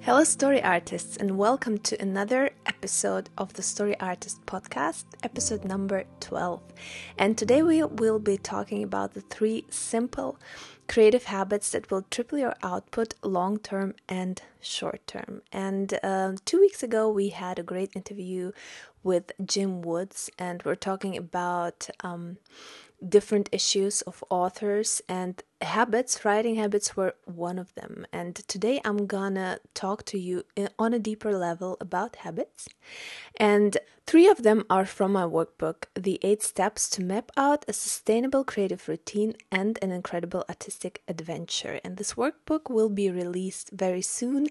Hello, story artists, and welcome to another episode of the Story Artist podcast, episode number 12. And today we will be talking about the three simple creative habits that will triple your output long term and short term. And uh, two weeks ago, we had a great interview with Jim Woods, and we're talking about. Um, different issues of authors and habits writing habits were one of them. And today i'm gonna talk to you on a deeper level about habits. And three of them are from my workbook the eight steps to map out a sustainable creative routine and an incredible artistic adventure. And this workbook will be released very soon.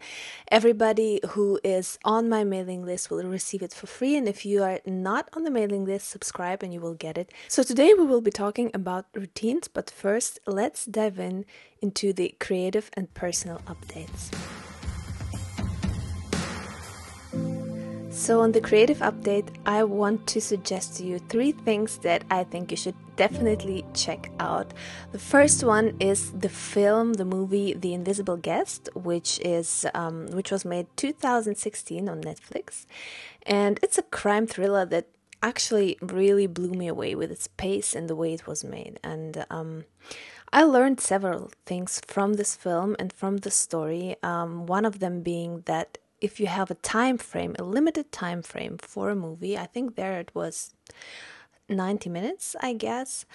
Everybody who is on my mailing list will receive it for free. And if you are not on the mailing list subscribe and you will get it. So today we will be talking about routines. But first let's dive in into the creative and personal updates. So, on the creative update, I want to suggest to you three things that I think you should definitely check out. The first one is the film, the movie The Invisible Guest, which is um, which was made 2016 on Netflix, and it's a crime thriller that actually really blew me away with its pace and the way it was made. And um, I learned several things from this film and from the story. Um, one of them being that if you have a time frame, a limited time frame for a movie, I think there it was 90 minutes, I guess,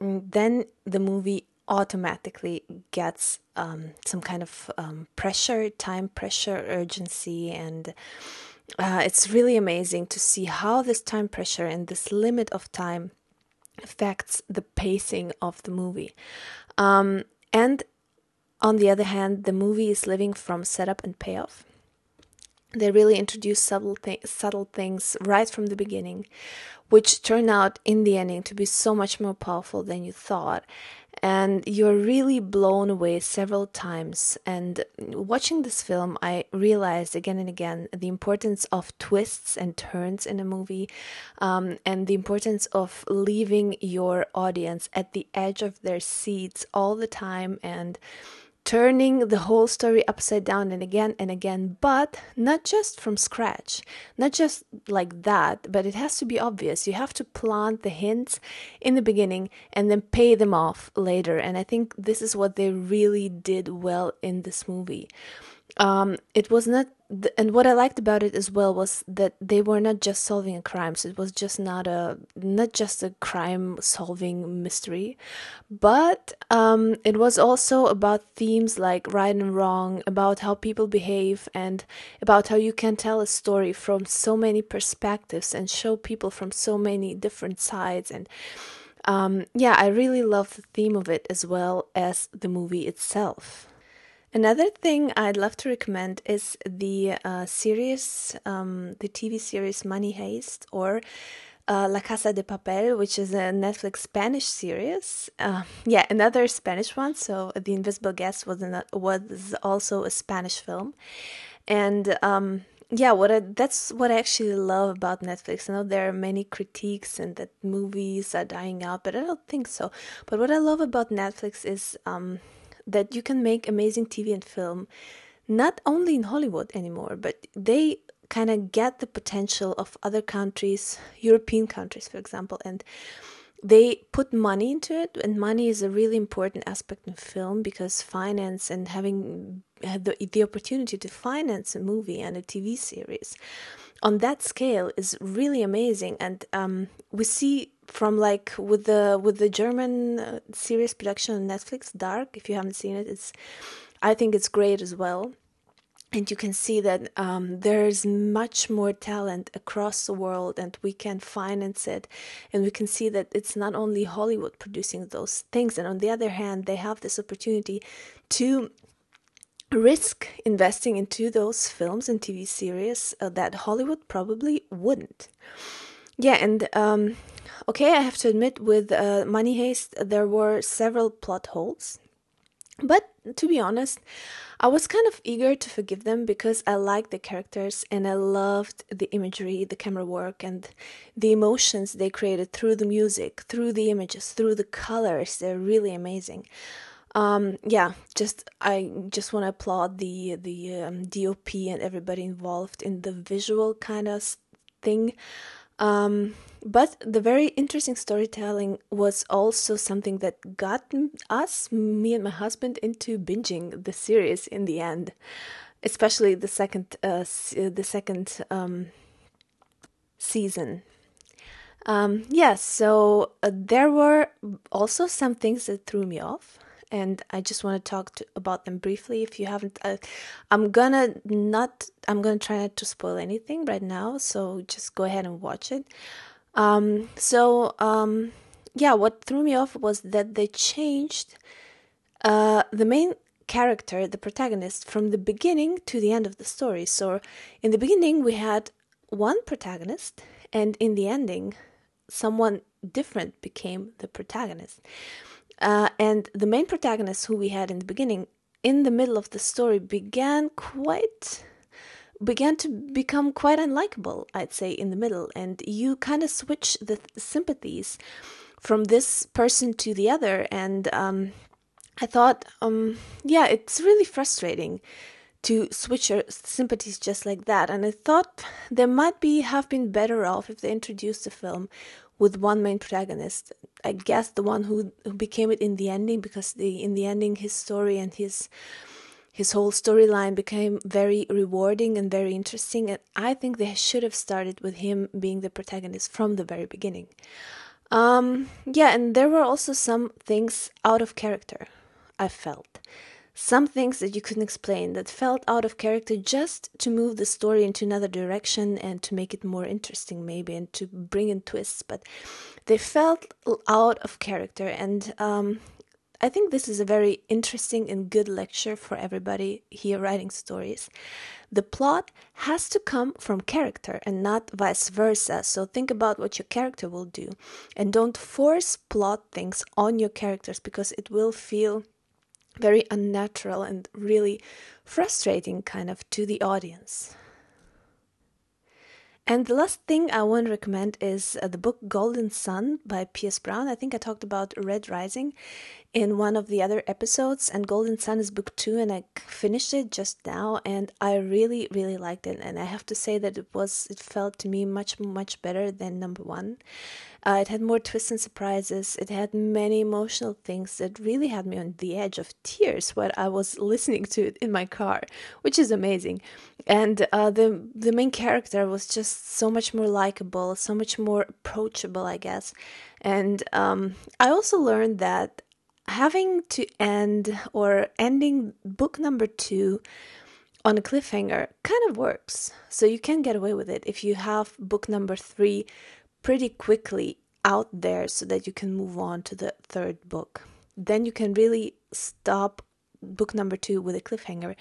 mm, then the movie automatically gets um, some kind of um, pressure, time pressure, urgency, and uh, it's really amazing to see how this time pressure and this limit of time affects the pacing of the movie. Um, and on the other hand, the movie is living from setup and payoff. They really introduce subtle, th- subtle things right from the beginning, which turn out in the ending to be so much more powerful than you thought and you're really blown away several times. And watching this film, I realized again and again the importance of twists and turns in a movie, um, and the importance of leaving your audience at the edge of their seats all the time and turning the whole story upside down and again and again, but not just from scratch, not just like that, but it has to be obvious. You have to plant the hints in the beginning and then pay them off later. And I think this is what they really did well in this movie. Um, it was not and what I liked about it as well was that they were not just solving a crime. So it was just not a not just a crime solving mystery, but um, it was also about themes like right and wrong, about how people behave, and about how you can tell a story from so many perspectives and show people from so many different sides. And um, yeah, I really love the theme of it as well as the movie itself. Another thing I'd love to recommend is the uh, series, um, the TV series Money Heist or uh, La Casa de Papel, which is a Netflix Spanish series. Uh, yeah, another Spanish one. So The Invisible Guest was was also a Spanish film, and um, yeah, what I, that's what I actually love about Netflix. I know there are many critiques and that movies are dying out, but I don't think so. But what I love about Netflix is um, that you can make amazing TV and film not only in Hollywood anymore, but they kind of get the potential of other countries, European countries, for example, and they put money into it. And money is a really important aspect in film because finance and having the, the opportunity to finance a movie and a TV series on that scale is really amazing. And um, we see from like with the with the German uh, series production on Netflix, Dark. If you haven't seen it, it's I think it's great as well. And you can see that um, there's much more talent across the world, and we can finance it. And we can see that it's not only Hollywood producing those things, and on the other hand, they have this opportunity to risk investing into those films and TV series uh, that Hollywood probably wouldn't. Yeah, and um, okay, I have to admit, with uh, Money Heist, there were several plot holes. But to be honest, I was kind of eager to forgive them because I liked the characters and I loved the imagery, the camera work, and the emotions they created through the music, through the images, through the colors. They're really amazing. Um, yeah, just I just want to applaud the the um, DOP and everybody involved in the visual kind of thing. Um, but the very interesting storytelling was also something that got us, me and my husband, into binging the series in the end, especially the second, uh, the second um, season. Um, yes, yeah, so uh, there were also some things that threw me off and I just want to talk to, about them briefly. If you haven't, uh, I'm gonna not, I'm gonna try not to spoil anything right now, so just go ahead and watch it. Um, so um, yeah, what threw me off was that they changed uh, the main character, the protagonist, from the beginning to the end of the story. So in the beginning, we had one protagonist, and in the ending, someone different became the protagonist. Uh, and the main protagonist, who we had in the beginning, in the middle of the story, began quite began to become quite unlikable, I'd say, in the middle. And you kind of switch the th- sympathies from this person to the other. And um, I thought, um, yeah, it's really frustrating to switch your sympathies just like that. And I thought there might be have been better off if they introduced the film with one main protagonist. I guess the one who, who became it in the ending, because the in the ending his story and his his whole storyline became very rewarding and very interesting. And I think they should have started with him being the protagonist from the very beginning. Um, yeah, and there were also some things out of character. I felt some things that you couldn't explain that felt out of character just to move the story into another direction and to make it more interesting maybe and to bring in twists but they felt out of character. And um, i think this is a very interesting and good lecture for everybody here writing stories. The plot has to come from character and not vice versa. So think about what your character will do. And don't force plot things on your characters because it will feel very unnatural and really frustrating kind of to the audience. And the last thing I want to recommend is uh, the book Golden Son by Pierce Brown. I think I talked about Red Rising in one of the other episodes, and Golden Son is book two, and I finished it just now, and I really, really liked it. And I have to say that it was, it felt to me much, much better than number one. Uh, it had more twists and surprises. It had many emotional things that really had me on the edge of tears while I was listening to it in my car, which is amazing. And uh, the the main character was just so much more likable, so much more approachable, I guess. And um, I also learned that having to end or ending book number two on a cliffhanger kind of works. So you can get away with it if you have book number three pretty quickly out there so that you can move on to the third book. Then you can really stop book number two with a cliffhanger.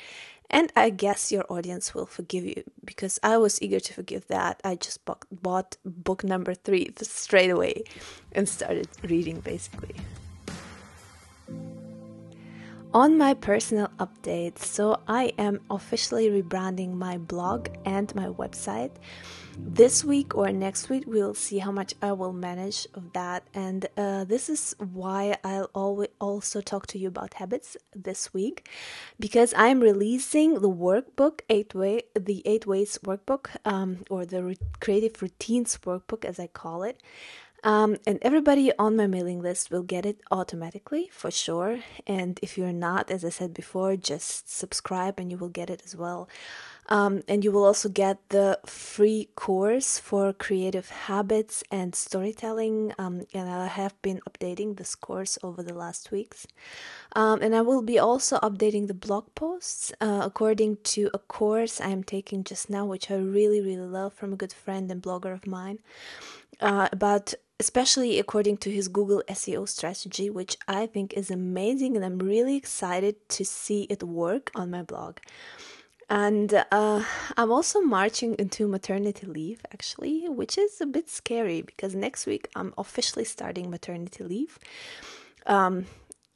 And I guess your audience will forgive you because I was eager to forgive that. I just bought, book number three straight away and started reading basically on my personal updates. So, I am officially rebranding my blog and my website. This week or next week, we'll see how much I will manage of that. And uh, this is why I'll always also talk to you about habits this week, because I'm releasing the workbook, eight way, the eight ways workbook, um, or the re- creative routines workbook, as I call it. Um, and everybody on my mailing list will get it automatically for sure. And if you're not, as I said before, just subscribe and you will get it as well. Um, and you will also get the free course for creative habits and storytelling. Um, and I have been updating this course over the last weeks. Um, and I will be also updating the blog posts uh, according to a course I am taking just now, which I really, really love from a good friend and blogger of mine. Uh, about especially according to his Google SEO strategy, which I think is amazing, and I'm really excited to see it work on my blog. And uh, I'm also marching into maternity leave, actually, which is a bit scary because next week I'm officially starting maternity leave. Um,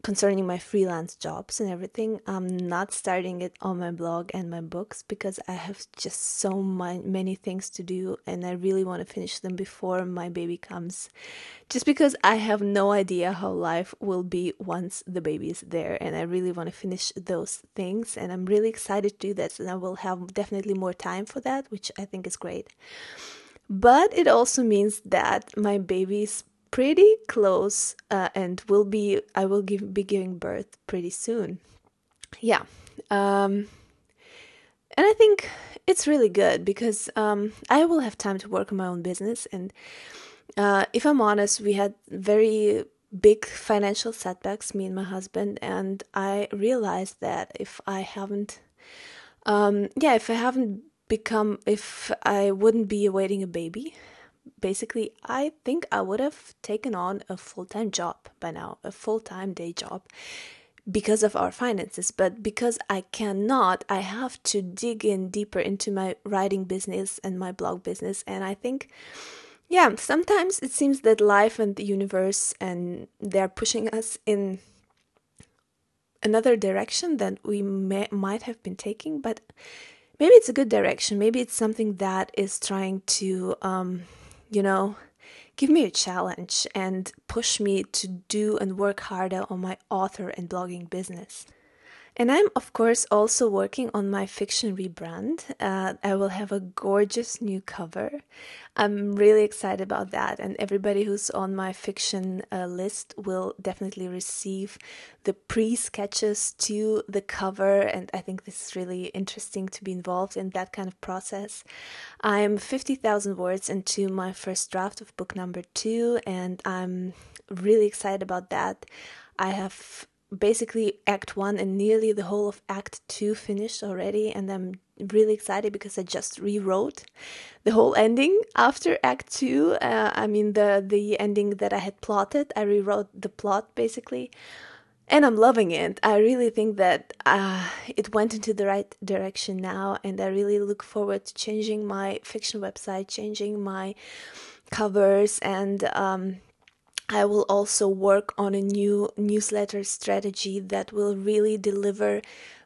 concerning my freelance jobs and everything i'm not starting it on my blog and my books because i have just so my, many things to do and i really want to finish them before my baby comes. Just because i have no idea how life will be once the baby is there and i really want to finish those things and i'm really excited to do that and i will have definitely more time for that which i think is great. But it also means that my baby's pretty close uh, and will be I will give, be giving birth pretty soon. Yeah. Um, and I think it's really good because um, I will have time to work on my own business. And uh, if I'm honest, we had very big financial setbacks, me and my husband, and I realized that if I haven't, um, yeah, if I haven't become, if I wouldn't be awaiting a baby, basically, I think I would have taken on a full time job by now, a full time day job because of our finances. But because I cannot, I have to dig in deeper into my writing business and my blog business. And I think, yeah, sometimes it seems that life and the universe and they're pushing us in another direction than we may, might have been taking. But maybe it's a good direction. Maybe it's something that is trying to. Um, you know, give me a challenge and push me to do and work harder on my author and blogging business. And I'm, of course, also working on my fiction rebrand. Uh, I will have a gorgeous new cover. I'm really excited about that. And everybody who's on my fiction uh, list will definitely receive the pre sketches to the cover. And I think this is really interesting to be involved in that kind of process. I'm 50,000 words into my first draft of book number two, and I'm really excited about that. I have basically act one and nearly the whole of act two finished already and i'm really excited because i just rewrote the whole ending after act two. Uh, i mean the the ending that i had plotted i rewrote the plot basically. And i'm loving it. I really think that uh, it went into the right direction now and i really look forward to changing my fiction website changing my covers and um, I will also work on a new newsletter strategy that will really deliver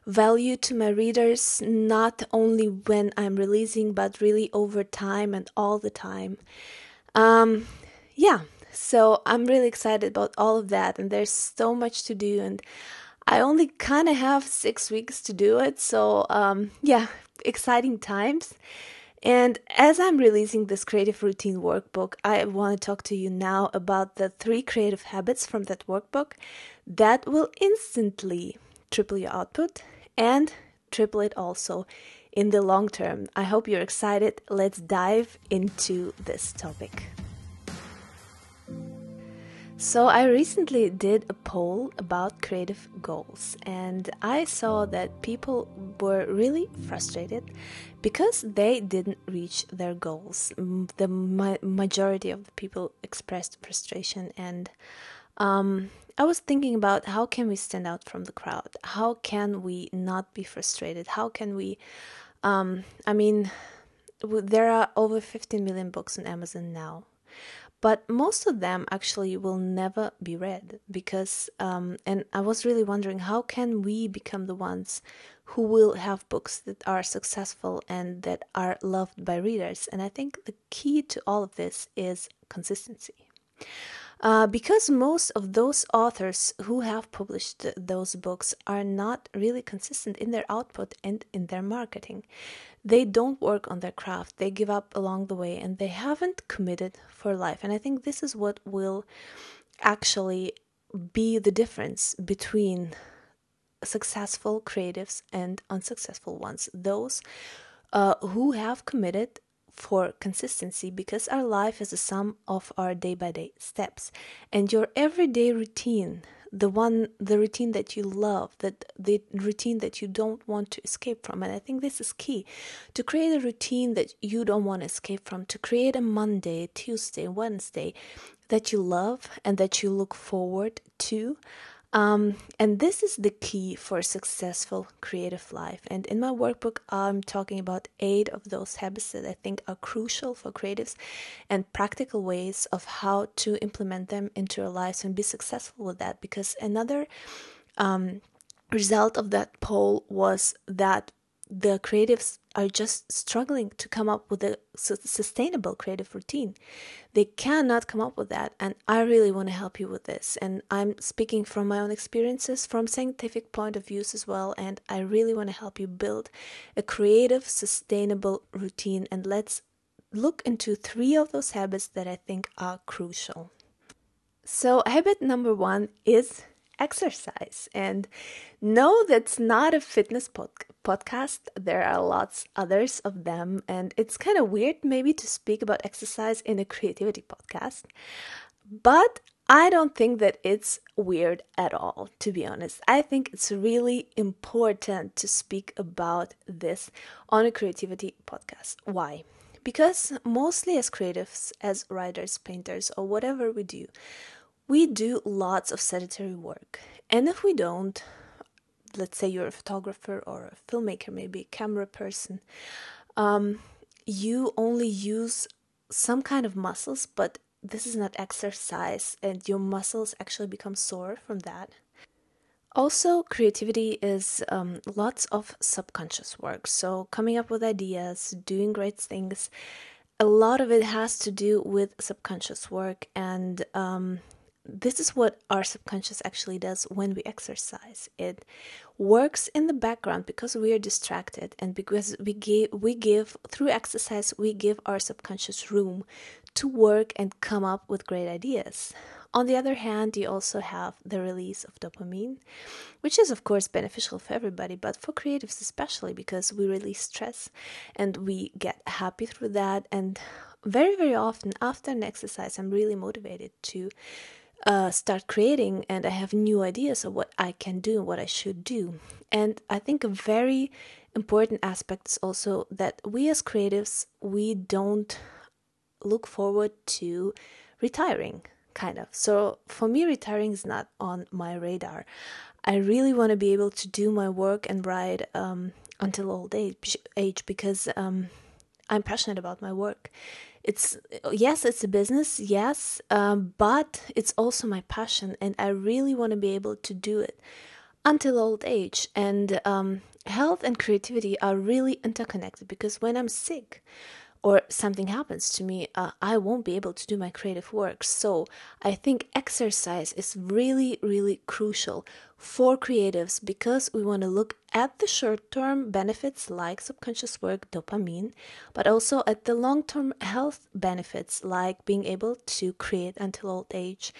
value to my readers, not only when I'm releasing, but really over time and all the time. Um, yeah, so I'm really excited about all of that, and there's so much to do, and I only kind of have six weeks to do it, so um, yeah, exciting times. And as I'm releasing this creative routine workbook, I want to talk to you now about the three creative habits from that workbook that will instantly triple your output and triple it also in the long term. I hope you're excited. Let's dive into this topic. So, I recently did a poll about creative goals, and I saw that people were really frustrated because they didn't reach their goals. The ma- majority of the people expressed frustration, and um, I was thinking about how can we stand out from the crowd? How can we not be frustrated? How can we? Um, I mean, there are over 15 million books on Amazon now but most of them actually will never be read because um, and i was really wondering how can we become the ones who will have books that are successful and that are loved by readers. And i think the key to all of this is consistency. Uh, because most of those authors who have published those books are not really consistent in their output and in their marketing. They don't work on their craft. They give up along the way and they haven't committed for life. And i think this is what will actually be the difference between successful creatives and unsuccessful ones. Those uh, who have committed for consistency because our life is a sum of our day by day steps. And your everyday routine the one the routine that you love that the routine that you don't want to escape from. And i think this is key. To create a routine that you don't want to escape from to create a monday tuesday wednesday that you love and that you look forward to Um, and this is the key for a successful creative life. And in my workbook, I'm talking about eight of those habits that I think are crucial for creatives and practical ways of how to implement them into your lives and be successful with that. Because another um, result of that poll was that the creatives are just struggling to come up with a sustainable creative routine. They cannot come up with that, and I really want to help you with this. And I'm speaking from my own experiences, from scientific point of views as well, and I really want to help you build a creative, sustainable routine. And let's look into three of those habits that I think are crucial. So, habit number one is exercise. And no, that's not a fitness pod- podcast. There are lots others of them, and it's kind of weird maybe to speak about exercise in a creativity podcast. But I don't think that it's weird at all, to be honest. I think it's really important to speak about this on a creativity podcast. Why? Because mostly as creatives, as writers, painters, or whatever we do, we do lots of sedentary work. And if we don't, let's say you're a photographer or a filmmaker, maybe a camera person, um, you only use some kind of muscles, but this is not exercise, and your muscles actually become sore from that. Also, creativity is um, lots of subconscious work. So, coming up with ideas, doing great things, a lot of it has to do with subconscious work and um, this is what our subconscious actually does when we exercise. It works in the background because we are distracted and because we give we give through exercise we give our subconscious room to work and come up with great ideas. On the other hand, you also have the release of dopamine, which is of course beneficial for everybody, but for creatives especially because we release stress and we get happy through that and very very often after an exercise I'm really motivated to uh, start creating and I have new ideas of what I can do and what I should do. And I think a very important aspect is also that we as creatives, we don't look forward to retiring, kind of. So for me, retiring is not on my radar. I really want to be able to do my work and write um, until old age, age because um, I'm passionate about my work it's yes it's a business yes um, but it's also my passion and i really want to be able to do it until old age and um, health and creativity are really interconnected because when i'm sick or something happens to me, uh, I won't be able to do my creative work. So I think exercise is really, really crucial for creatives because we want to look at the short term benefits like subconscious work, dopamine, but also at the long term health benefits like being able to create until old age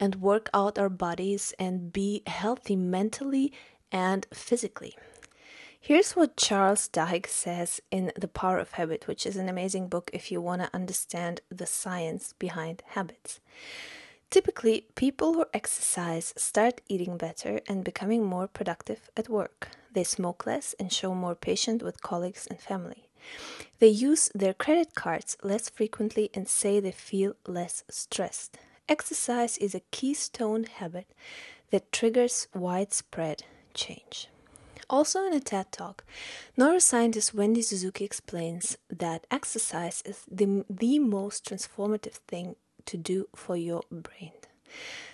and work out our bodies and be healthy mentally and physically. Here's what Charles Duhigg says in The Power of Habit, which is an amazing book if you want to understand the science behind habits. Typically, people who exercise start eating better and becoming more productive at work. They smoke less and show more patience with colleagues and family. They use their credit cards less frequently and say they feel less stressed. Exercise is a keystone habit that triggers widespread change. Also, in a TED talk, neuroscientist Wendy Suzuki explains that exercise is the, the most transformative thing to do for your brain.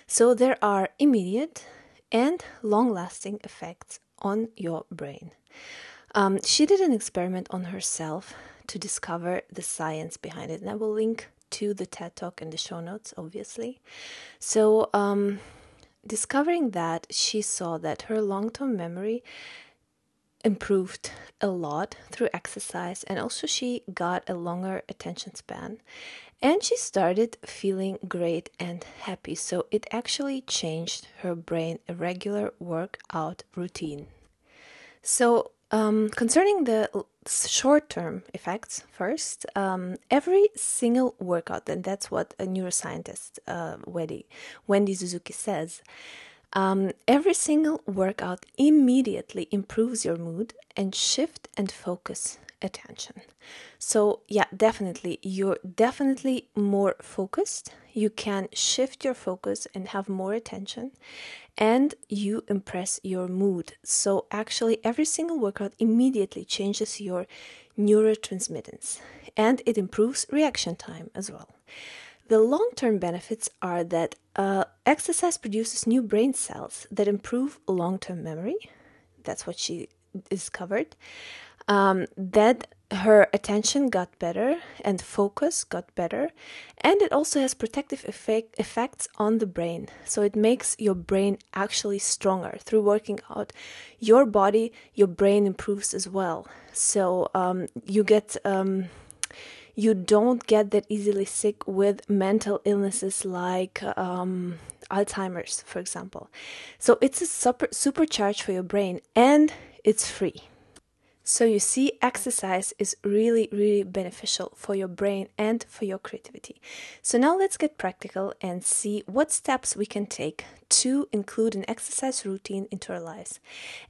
So, there are immediate and long lasting effects on your brain. Um, she did an experiment on herself to discover the science behind it, and I will link to the TED Talk in the show notes, obviously. So, um, discovering that, she saw that her long term memory improved a lot through exercise and also she got a longer attention span and she started feeling great and happy. So it actually changed her brain a regular workout routine. So um, concerning the short term effects first um, every single workout and that's what a neuroscientist uh, wendy, wendy suzuki says um, every single workout immediately improves your mood and shift and focus attention. So, yeah, definitely, you're definitely more focused. You can shift your focus and have more attention, and you impress your mood. So, actually, every single workout immediately changes your neurotransmitters and it improves reaction time as well. The long term benefits are that uh, exercise produces new brain cells that improve long term memory. That's what she discovered. Um, that her attention got better and focus got better and it also has protective effect, effects on the brain so it makes your brain actually stronger through working out your body your brain improves as well so um, you get um, you don't get that easily sick with mental illnesses like um, Alzheimer's, for example. So it's a super supercharge for your brain and it's free. So you see, exercise is really, really beneficial for your brain and for your creativity. So now let's get practical and see what steps we can take to include an exercise routine into our lives.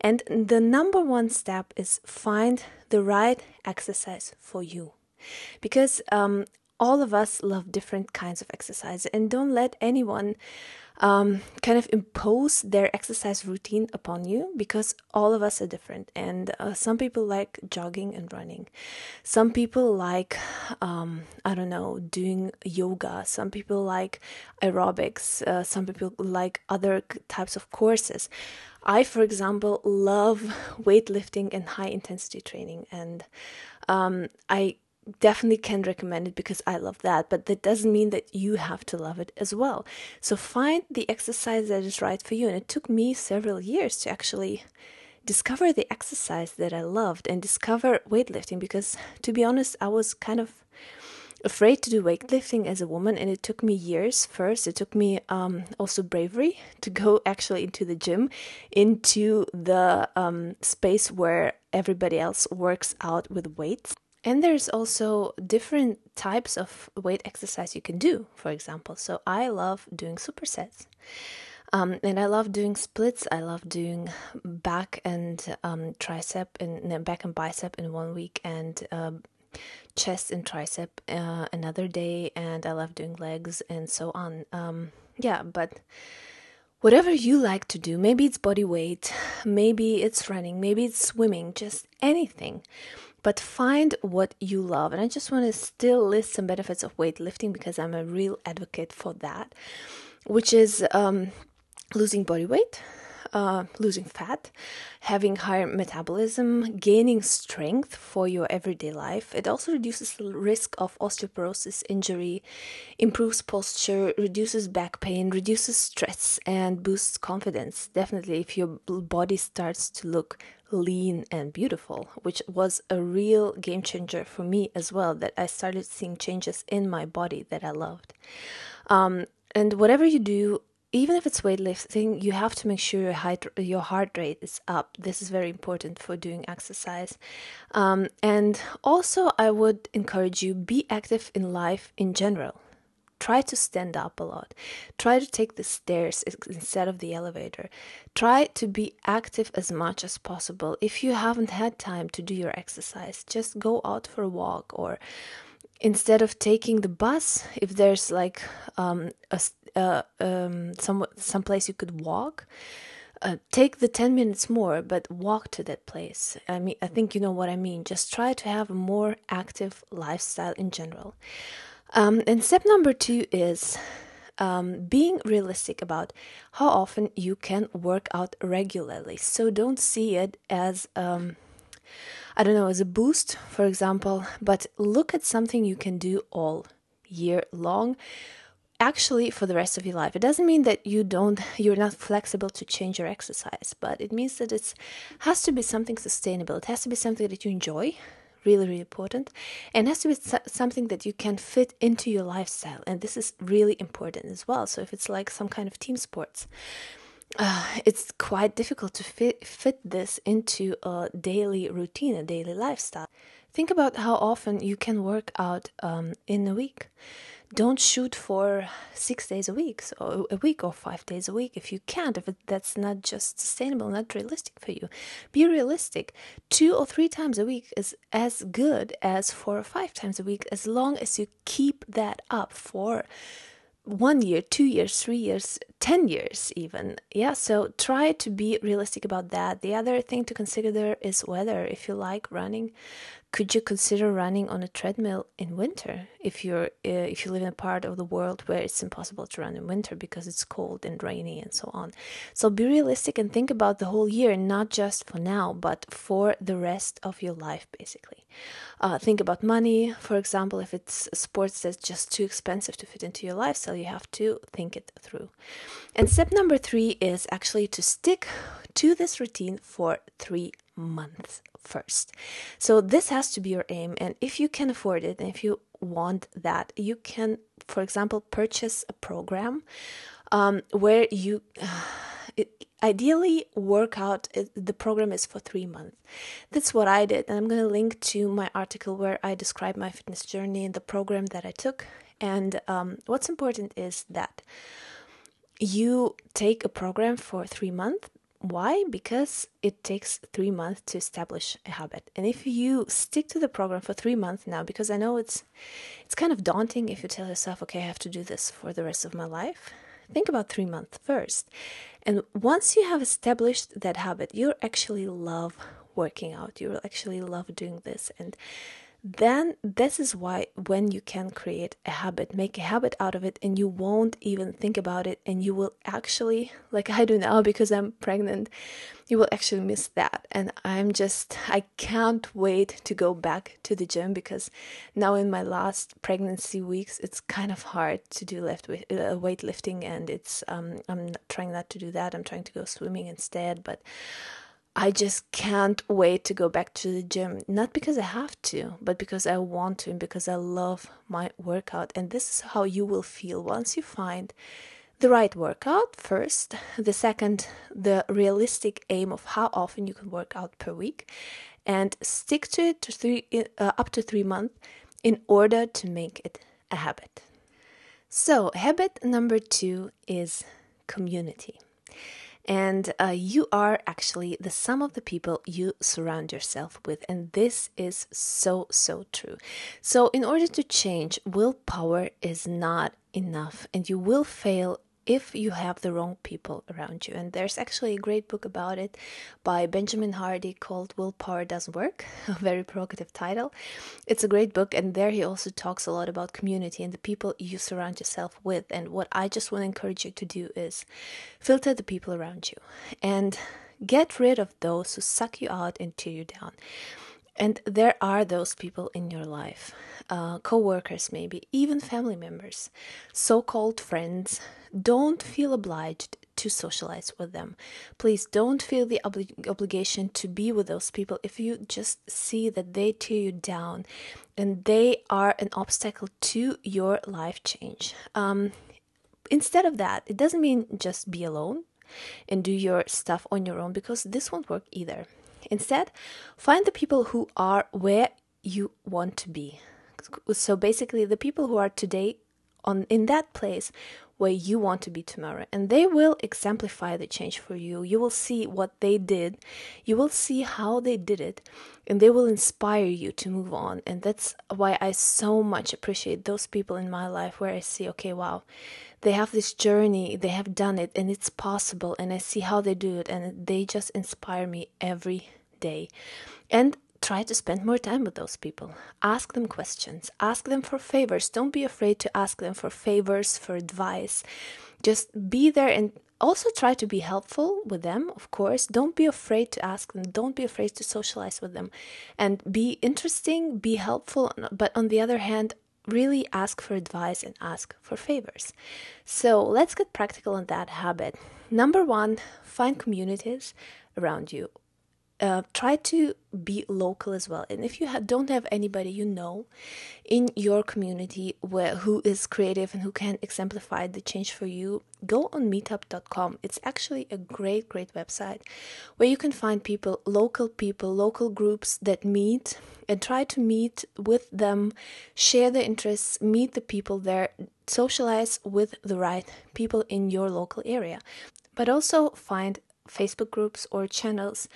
And the number one step is find the right exercise for you because um, all of us love different kinds of exercise and don't let anyone um, kind of impose their exercise routine upon you because all of us are different and uh, some people like jogging and running. Some people like um, i don't know doing yoga. Some people like aerobics. Uh, some people like other types of courses. I for example love weightlifting and high intensity training and um, i definitely can recommend it because I love that, but that doesn't mean that you have to love it as well. So find the exercise that is right for you. And it took me several years to actually discover the exercise that I loved and discover weightlifting because to be honest, I was kind of afraid to do weightlifting as a woman and it took me years first it took me um, also bravery to go actually into the gym into the um, space where everybody else works out with weights and there's also different types of weight exercise you can do, for example. So I love doing supersets. Um, and I love doing splits. I love doing back and um, tricep and back and bicep in one week, and um, chest and tricep uh, another day. And I love doing legs and so on. Um, yeah, but whatever you like to do, maybe it's body weight, maybe it's running, maybe it's swimming, just anything but find what you love. And I just want to still list some benefits of weightlifting because I'm a real advocate for that, which is um, losing body weight, uh, losing fat, having higher metabolism, gaining strength for your everyday life. It also reduces the risk of osteoporosis injury, improves posture, reduces back pain, reduces stress, and boosts confidence. Definitely, if your body starts to look lean and beautiful, which was a real game changer for me as well, that I started seeing changes in my body that I loved. Um, and whatever you do, even if it's weightlifting, you have to make sure your height, your heart rate is up. This is very important for doing exercise. Um, and also, I would encourage you be active in life in general. Try to stand up a lot. Try to take the stairs instead of the elevator. Try to be active as much as possible. If you haven't had time to do your exercise, just go out for a walk or instead of taking the bus, if there's like um, a uh, um, some some place you could walk. Uh, take the 10 minutes more but walk to that place. I mean i think you know what i mean. Just try to have a more active lifestyle in general. Um, and step number two is um, being realistic about how often you can work out regularly. So don't see it as um, i don't know as a boost for example but look at something you can do all year long actually for the rest of your life. It doesn't mean that you don't you're not flexible to change your exercise, but it means that it has to be something sustainable. It has to be something that you enjoy, really really important, and has to be something that you can fit into your lifestyle. And this is really important as well. So if it's like some kind of team sports, uh, it's quite difficult to fit fit this into a daily routine, a daily lifestyle. Think about how often you can work out um, in a week don't shoot for six days a week, so a week or five days a week if you can't, if that's not just sustainable, not realistic for you. Be realistic. Two or three times a week is as good as four or five times a week, as long as you keep that up for one year, two years, three years, 10 years, even. Yeah, so try to be realistic about that. The other thing to consider is weather. If you like running, could you consider running on a treadmill in winter if you're uh, if you live in a part of the world where it's impossible to run in winter because it's cold and rainy and so on? So be realistic and think about the whole year not just for now but for the rest of your life basically. Uh, think about money. For example if it's sports that's just too expensive to fit into your lifestyle you have to think it through. And step number three is actually to stick to this routine for three months first. So this has to be your aim and if you can afford it and if you want that, you can for example purchase a program um, where you uh, it, ideally work out the program is for 3 months. That's what I did and I'm going to link to my article where I describe my fitness journey and the program that I took and um, what's important is that you take a program for 3 months why? Because it takes three months to establish a habit. And if you stick to the program for three months now, because I know it's it's kind of daunting if you tell yourself, okay, I have to do this for the rest of my life. Think about three months first. And once you have established that habit, you'll actually love working out. You will actually love doing this. And then this is why when you can create a habit make a habit out of it and you won't even think about it and you will actually like i do now because i'm pregnant you will actually miss that. And i'm just i can't wait to go back to the gym because now in my last pregnancy weeks it's kind of hard to do with uh, weightlifting and it's um i'm trying not to do that. I'm trying to go swimming instead but I just can't wait to go back to the gym. Not because I have to, but because I want to and because I love my workout. And this is how you will feel once you find the right workout first. The second, the realistic aim of how often you can work out per week. And stick to it to three, uh, up to three months in order to make it a habit. So, habit number two is community and uh, you are actually the sum of the people you surround yourself with. And this is so so true. So in order to change willpower is not enough. And you will fail if you have the wrong people around you. And there's actually a great book about it by Benjamin Hardy called Willpower Doesn't Work, a very provocative title. It's a great book, and there he also talks a lot about community and the people you surround yourself with. And what I just want to encourage you to do is filter the people around you and get rid of those who suck you out and tear you down. And there are those people in your life, uh, co workers, maybe, even family members, so called friends. Don't feel obliged to socialize with them. Please don't feel the obli- obligation to be with those people if you just see that they tear you down and they are an obstacle to your life change. Um, instead of that, it doesn't mean just be alone and do your stuff on your own because this won't work either. Instead, find the people who are where you want to be. So basically, the people who are today on in that place where you want to be tomorrow and they will exemplify the change for you. You will see what they did. You will see how they did it and they will inspire you to move on. And that's why i so much appreciate those people in my life where i see okay wow they have this journey they have done it and it's possible and i see how they do it and they just inspire me every day and try to spend more time with those people. Ask them questions. Ask them for favors. Don't be afraid to ask them for favors for advice. Just be there and also try to be helpful with them of course. Don't be afraid to ask them. Don't be afraid to socialize with them. And be interesting be helpful but on the other hand really ask for advice and ask for favors. So let's get practical on that habit. Number one, find communities around you. Uh, try to be local as well. And if you ha- don't have anybody you know in your community where who is creative and who can exemplify the change for you, go on meetup.com. It's actually a great, great website where you can find people, local people, local groups that meet and try to meet with them, share their interests, meet the people there, socialize with the right people in your local area. But also find Facebook groups or channels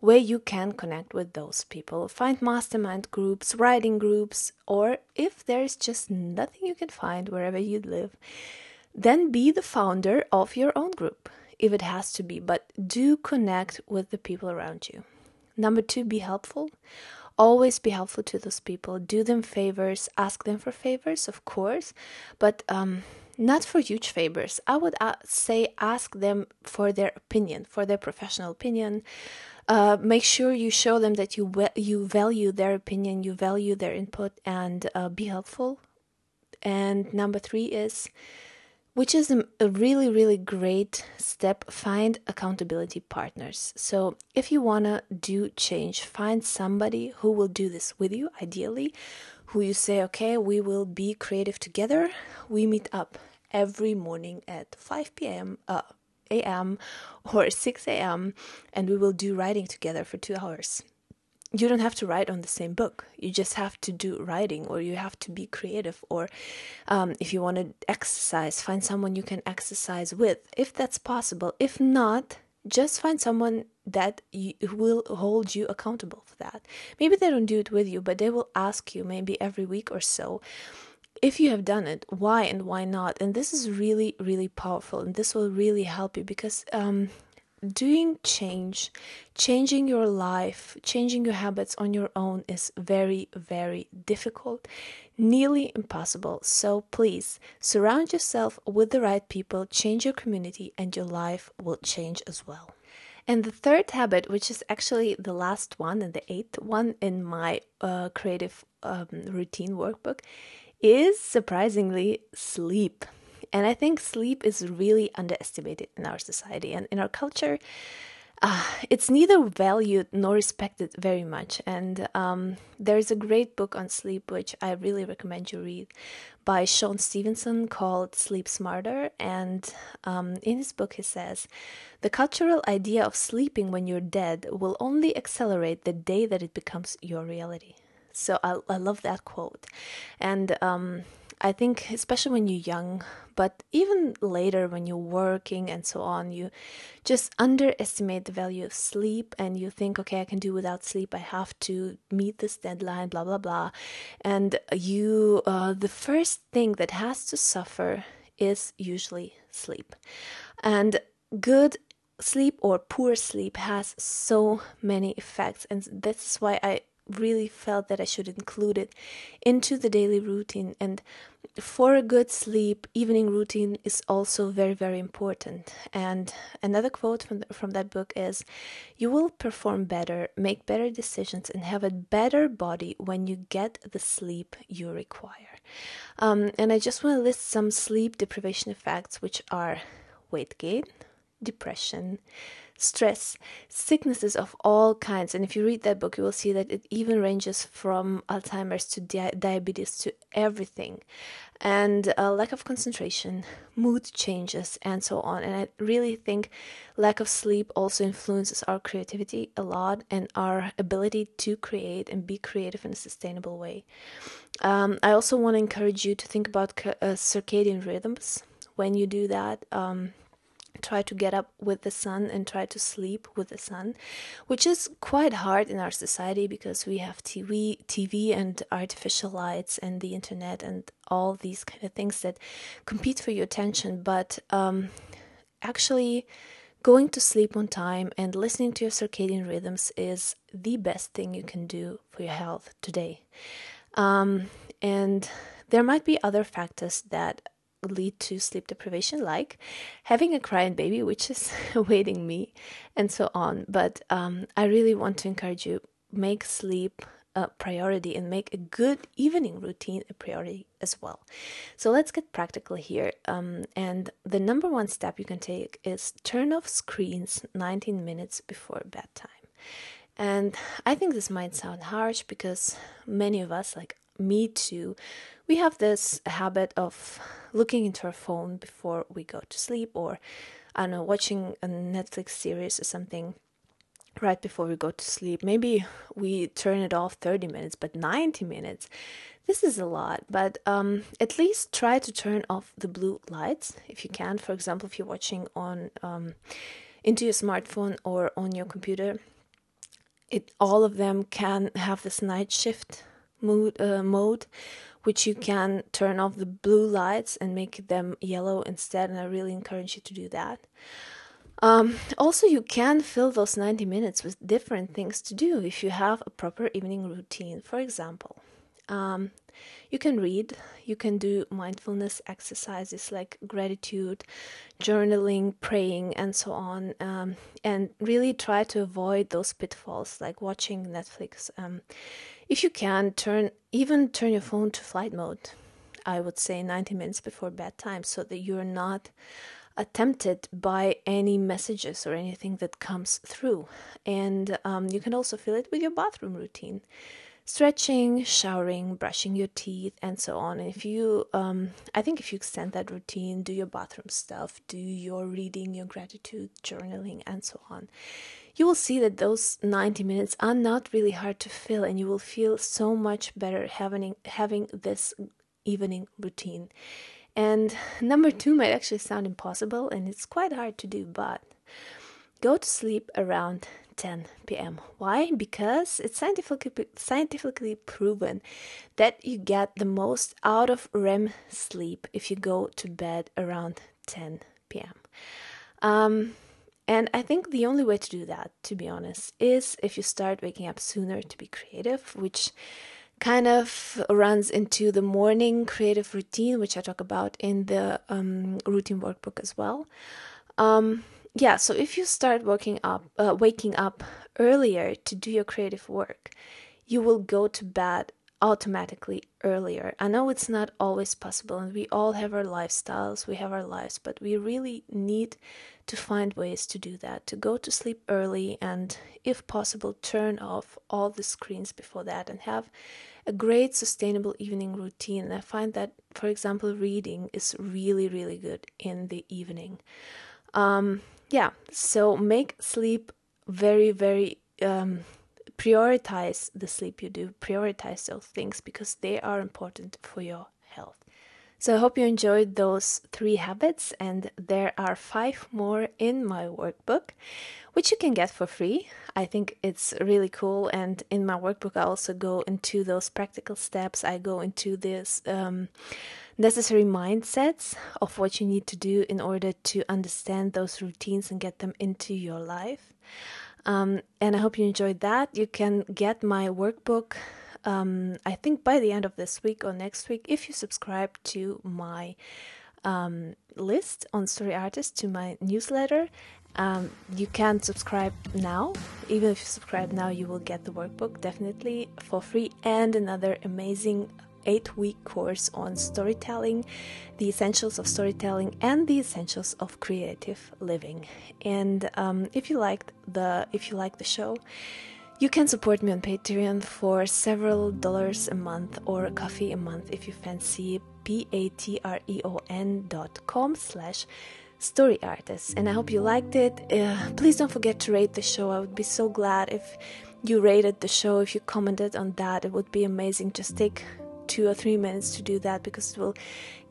where you can connect with those people. Find mastermind groups, writing groups, or if there's just nothing you can find wherever you live, then be the founder of your own group if it has to be, but do connect with the people around you. Number two, be helpful. Always be helpful to those people. Do them favors, ask them for favors, of course, but um, not for huge favors. I would uh, say ask them for their opinion, for their professional opinion. Uh, make sure you show them that you you value their opinion, you value their input, and uh, be helpful. And number three is, which is a, a really really great step. Find accountability partners. So if you wanna do change, find somebody who will do this with you. Ideally, who you say, okay, we will be creative together. We meet up every morning at 5 p.m. Uh, a.m. or 6 a.m. and we will do writing together for two hours. You don't have to write on the same book. You just have to do writing, or you have to be creative, or um, if you want to exercise, find someone you can exercise with, if that's possible. If not, just find someone that you, will hold you accountable for that. Maybe they don't do it with you, but they will ask you maybe every week or so if you have done it, why and why not? And this is really, really powerful, and this will really help you because um, doing change, changing your life, changing your habits on your own is very, very difficult, nearly impossible. So please surround yourself with the right people, change your community, and your life will change as well. And the third habit, which is actually the last one and the eighth one in my uh, creative um, routine workbook, is surprisingly sleep. And I think sleep is really underestimated in our society and in our culture. Uh, it's neither valued nor respected very much. And um, there's a great book on sleep, which I really recommend you read, by Shawn Stevenson called Sleep Smarter. And um, in his book, he says the cultural idea of sleeping when you're dead will only accelerate the day that it becomes your reality. So I, I love that quote. And um, I think, especially when you're young, but even later when you're working and so on, you just underestimate the value of sleep and you think, okay, I can do without sleep. I have to meet this deadline, blah, blah, blah. And you, uh, the first thing that has to suffer is usually sleep. And good sleep or poor sleep has so many effects and this is why i really felt that I should include it into the daily routine. And for a good sleep, evening routine is also very, very important. And another quote from, the, from that book is You will perform better, make better decisions, and have a better body when you get the sleep you require. Um, and I just want to list some sleep deprivation effects, which are weight gain, depression, stress, sicknesses of all kinds. And if you read that book, you will see that it even ranges from Alzheimer's to di- diabetes to everything, and lack of concentration, mood changes, and so on. And I really think lack of sleep also influences our creativity a lot and our ability to create and be creative in a sustainable way. Um, I also want to encourage you to think about uh, circadian rhythms when you do that. Um, try to get up with the sun and try to sleep with the sun which is quite hard in our society because we have TV TV and artificial lights and the internet and all these kind of things that compete for your attention. But um, actually going to sleep on time and listening to your circadian rhythms is the best thing you can do for your health today. Um, and there might be other factors that lead to sleep deprivation, like having a crying baby, which is awaiting me, and so on. But um, I really want to encourage you make sleep a priority and make a good evening routine a priority as well. So let's get practical here. Um, and the number one step you can take is turn off screens 19 minutes before bedtime. And I think this might sound harsh because many of us, like me too, we have this habit of looking into our phone before we go to sleep or I don't know, watching a Netflix series or something right before we go to sleep. Maybe we turn it off 30 minutes, but 90 minutes. This is a lot, but um, at least try to turn off the blue lights if you can. For example, if you're watching on um, into your smartphone or on your computer, it all of them can have this night shift mood uh, mode which you can turn off the blue lights and make them yellow instead and i really encourage you to do that um, also you can fill those 90 minutes with different things to do if you have a proper evening routine for example um, you can read, you can do mindfulness exercises like gratitude, journaling, praying, and so on, um, and really try to avoid those pitfalls like watching Netflix. Um, if you can, turn even turn your phone to flight mode. I would say 90 minutes before bedtime so that you're not tempted by any messages or anything that comes through. And um, you can also fill it with your bathroom routine stretching, showering, brushing your teeth, and so on. And if you, um, I think if you extend that routine, do your bathroom stuff, do your reading, your gratitude, journaling, and so on, you will see that those 90 minutes are not really hard to fill, and you will feel so much better having having this evening routine. And number two might actually sound impossible, and it's quite hard to do, but go to sleep around 10 p.m. Why? Because it's scientifically scientifically proven that you get the most out of REM sleep if you go to bed around 10 p.m. Um, and I think the only way to do that, to be honest, is if you start waking up sooner to be creative, which kind of runs into the morning creative routine, which I talk about in the um, routine workbook as well. Um, yeah, so if you start waking up, uh, waking up earlier to do your creative work, you will go to bed automatically earlier. I know it's not always possible, and we all have our lifestyles, we have our lives, but we really need to find ways to do that, to go to sleep early, and if possible, turn off all the screens before that and have a great sustainable evening routine. And I find that, for example, reading is really, really good in the evening. Um, yeah, so make sleep very, very um, prioritize the sleep you do, prioritize those things because they are important for your. So I hope you enjoyed those three habits, and there are five more in my workbook, which you can get for free. I think it's really cool, and in my workbook, I also go into those practical steps. I go into this. Um, necessary mindsets of what you need to do in order to understand those routines and get them into your life. Um, and I hope you enjoyed that. You can get my workbook, um, I think, by the end of this week or next week if you subscribe to my um, list on Story Artist, to my newsletter. Um, you can subscribe now. Even if you subscribe now, you will get the workbook definitely for free and another amazing eight week course on storytelling, the essentials of storytelling, and the essentials of creative living. And um, if you liked the if you like the show, you can support me on Patreon for several dollars a month or a coffee a month if you fancy p-a-t-r-e-o-n dot com slash story artists. And i hope you liked it. Uh, please don't forget to rate the show. I would be so glad if you rated the show if you commented on that. It would be amazing. Just take two or three minutes to do that because it will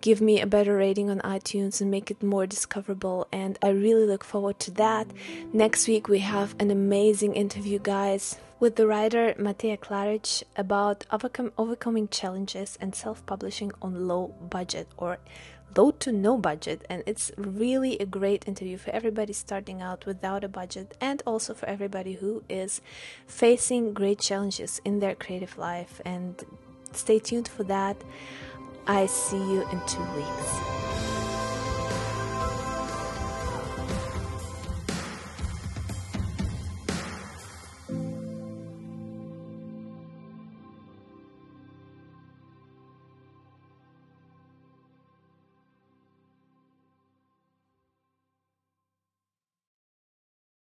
give me a better rating on iTunes and make it more discoverable. And I really look forward to that. Next week, we have an amazing interview, guys, with the writer Matea Klaric about overcoming challenges and self publishing on low budget or low to no budget and it's really a great interview for everybody starting out without a budget and also for everybody who is facing great challenges in their creative life and Stay tuned for that. I see you in two weeks.